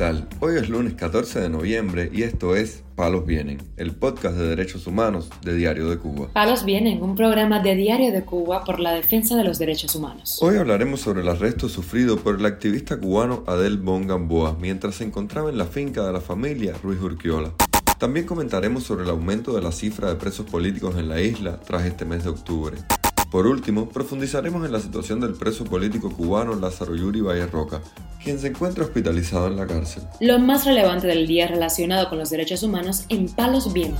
tal? Hoy es lunes 14 de noviembre y esto es Palos Vienen, el podcast de derechos humanos de Diario de Cuba. Palos Vienen, un programa de Diario de Cuba por la defensa de los derechos humanos. Hoy hablaremos sobre el arresto sufrido por el activista cubano Adel Bon Gamboa mientras se encontraba en la finca de la familia Ruiz Urquiola. También comentaremos sobre el aumento de la cifra de presos políticos en la isla tras este mes de octubre. Por último, profundizaremos en la situación del preso político cubano Lázaro Yuri Valle Roca, quien se encuentra hospitalizado en la cárcel. Lo más relevante del día relacionado con los derechos humanos en Palos Bien.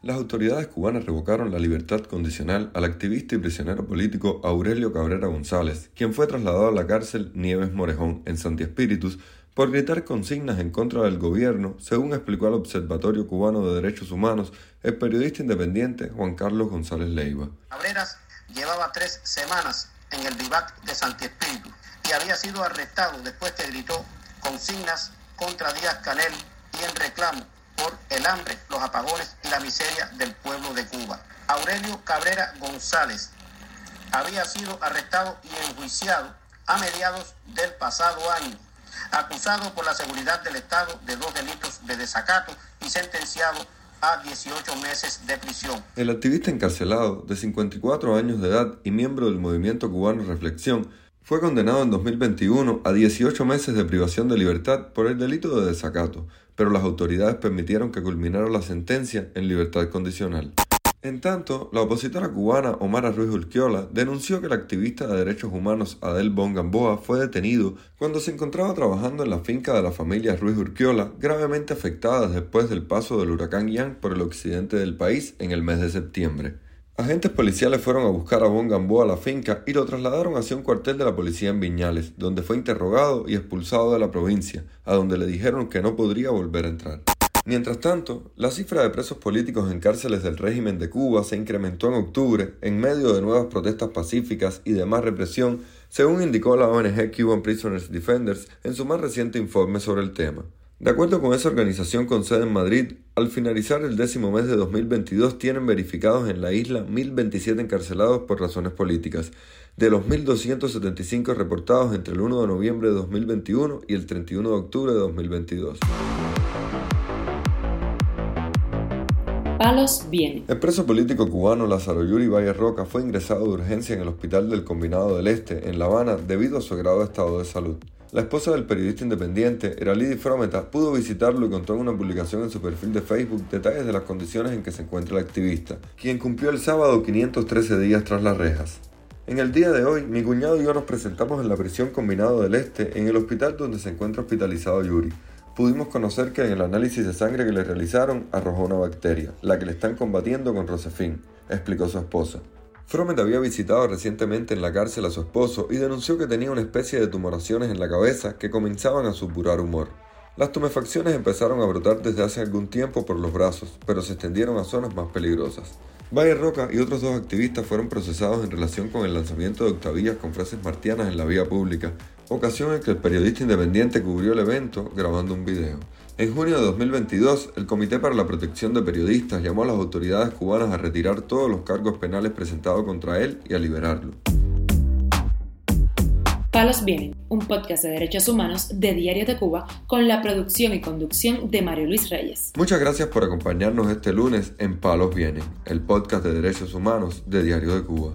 Las autoridades cubanas revocaron la libertad condicional al activista y prisionero político Aurelio Cabrera González, quien fue trasladado a la cárcel Nieves Morejón en Santi Espíritus por gritar consignas en contra del gobierno, según explicó al Observatorio Cubano de Derechos Humanos el periodista independiente Juan Carlos González Leiva. Cabreras llevaba tres semanas en el vivac de Santi Espíritu y había sido arrestado después que gritó consignas contra Díaz Canel y en reclamo por el hambre, los apagones y la miseria del pueblo de Cuba. Aurelio Cabrera González había sido arrestado y enjuiciado a mediados del pasado año acusado por la seguridad del Estado de dos delitos de desacato y sentenciado a 18 meses de prisión. El activista encarcelado, de 54 años de edad y miembro del movimiento cubano Reflexión, fue condenado en 2021 a 18 meses de privación de libertad por el delito de desacato, pero las autoridades permitieron que culminara la sentencia en libertad condicional. En tanto, la opositora cubana Omar Ruiz Urquiola denunció que el activista de derechos humanos Adel Bon Gamboa fue detenido cuando se encontraba trabajando en la finca de la familia Ruiz Urquiola, gravemente afectada después del paso del huracán Ian por el occidente del país en el mes de septiembre. Agentes policiales fueron a buscar a Bon Gamboa a la finca y lo trasladaron hacia un cuartel de la policía en Viñales, donde fue interrogado y expulsado de la provincia, a donde le dijeron que no podría volver a entrar. Mientras tanto, la cifra de presos políticos en cárceles del régimen de Cuba se incrementó en octubre en medio de nuevas protestas pacíficas y de más represión, según indicó la ONG Cuban Prisoners Defenders en su más reciente informe sobre el tema. De acuerdo con esa organización con sede en Madrid, al finalizar el décimo mes de 2022 tienen verificados en la isla 1.027 encarcelados por razones políticas, de los 1.275 reportados entre el 1 de noviembre de 2021 y el 31 de octubre de 2022. Palos viene. El preso político cubano Lázaro Yuri Valle Roca fue ingresado de urgencia en el Hospital del Combinado del Este, en La Habana, debido a su grave estado de salud. La esposa del periodista independiente, Eralidi Frometa, pudo visitarlo y contó en una publicación en su perfil de Facebook detalles de las condiciones en que se encuentra el activista, quien cumplió el sábado 513 días tras las rejas. En el día de hoy, mi cuñado y yo nos presentamos en la prisión Combinado del Este, en el hospital donde se encuentra hospitalizado Yuri pudimos conocer que en el análisis de sangre que le realizaron arrojó una bacteria, la que le están combatiendo con Rosefin, explicó su esposa. Fromet había visitado recientemente en la cárcel a su esposo y denunció que tenía una especie de tumoraciones en la cabeza que comenzaban a supurar humor. Las tumefacciones empezaron a brotar desde hace algún tiempo por los brazos, pero se extendieron a zonas más peligrosas. Valle Roca y otros dos activistas fueron procesados en relación con el lanzamiento de octavillas con frases martianas en la vía pública, ocasión en que el periodista independiente cubrió el evento grabando un video. En junio de 2022, el Comité para la Protección de Periodistas llamó a las autoridades cubanas a retirar todos los cargos penales presentados contra él y a liberarlo. Palos Vienen, un podcast de derechos humanos de Diario de Cuba con la producción y conducción de Mario Luis Reyes. Muchas gracias por acompañarnos este lunes en Palos Vienen, el podcast de derechos humanos de Diario de Cuba.